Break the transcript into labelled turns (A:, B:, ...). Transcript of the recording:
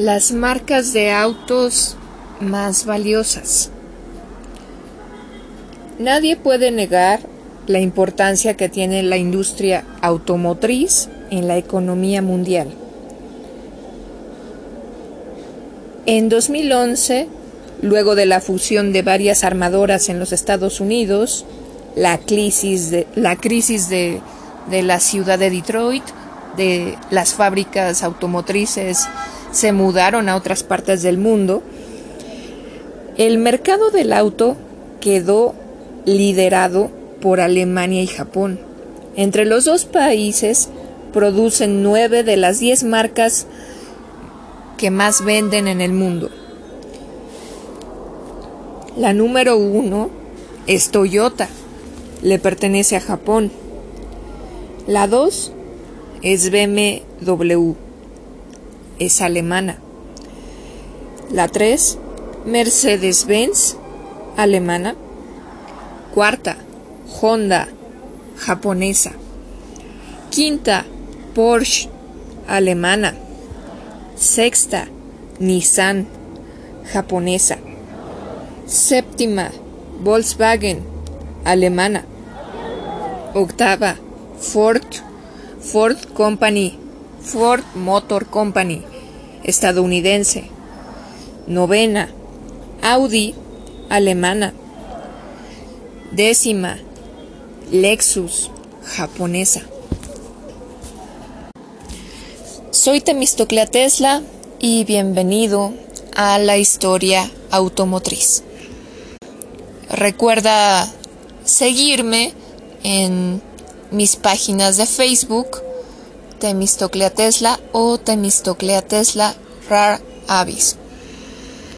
A: Las marcas de autos más valiosas. Nadie puede negar la importancia que tiene la industria automotriz en la economía mundial. En 2011, luego de la fusión de varias armadoras en los Estados Unidos, la crisis de la, crisis de, de la ciudad de Detroit, de las fábricas automotrices se mudaron a otras partes del mundo, el mercado del auto quedó liderado por Alemania y Japón. Entre los dos países producen nueve de las diez marcas que más venden en el mundo. La número uno es Toyota, le pertenece a Japón. La dos es BMW, es alemana. La 3, Mercedes-Benz, alemana. Cuarta, Honda, japonesa. Quinta, Porsche, alemana. Sexta, Nissan, japonesa. Séptima, Volkswagen, alemana. Octava, Ford, Ford Company, Ford Motor Company, estadounidense. Novena, Audi, alemana. Décima, Lexus, japonesa. Soy Temistoclea Tesla y bienvenido a la historia automotriz. Recuerda seguirme en mis páginas de Facebook, Temistoclea Tesla o Temistoclea Tesla Rar Avis.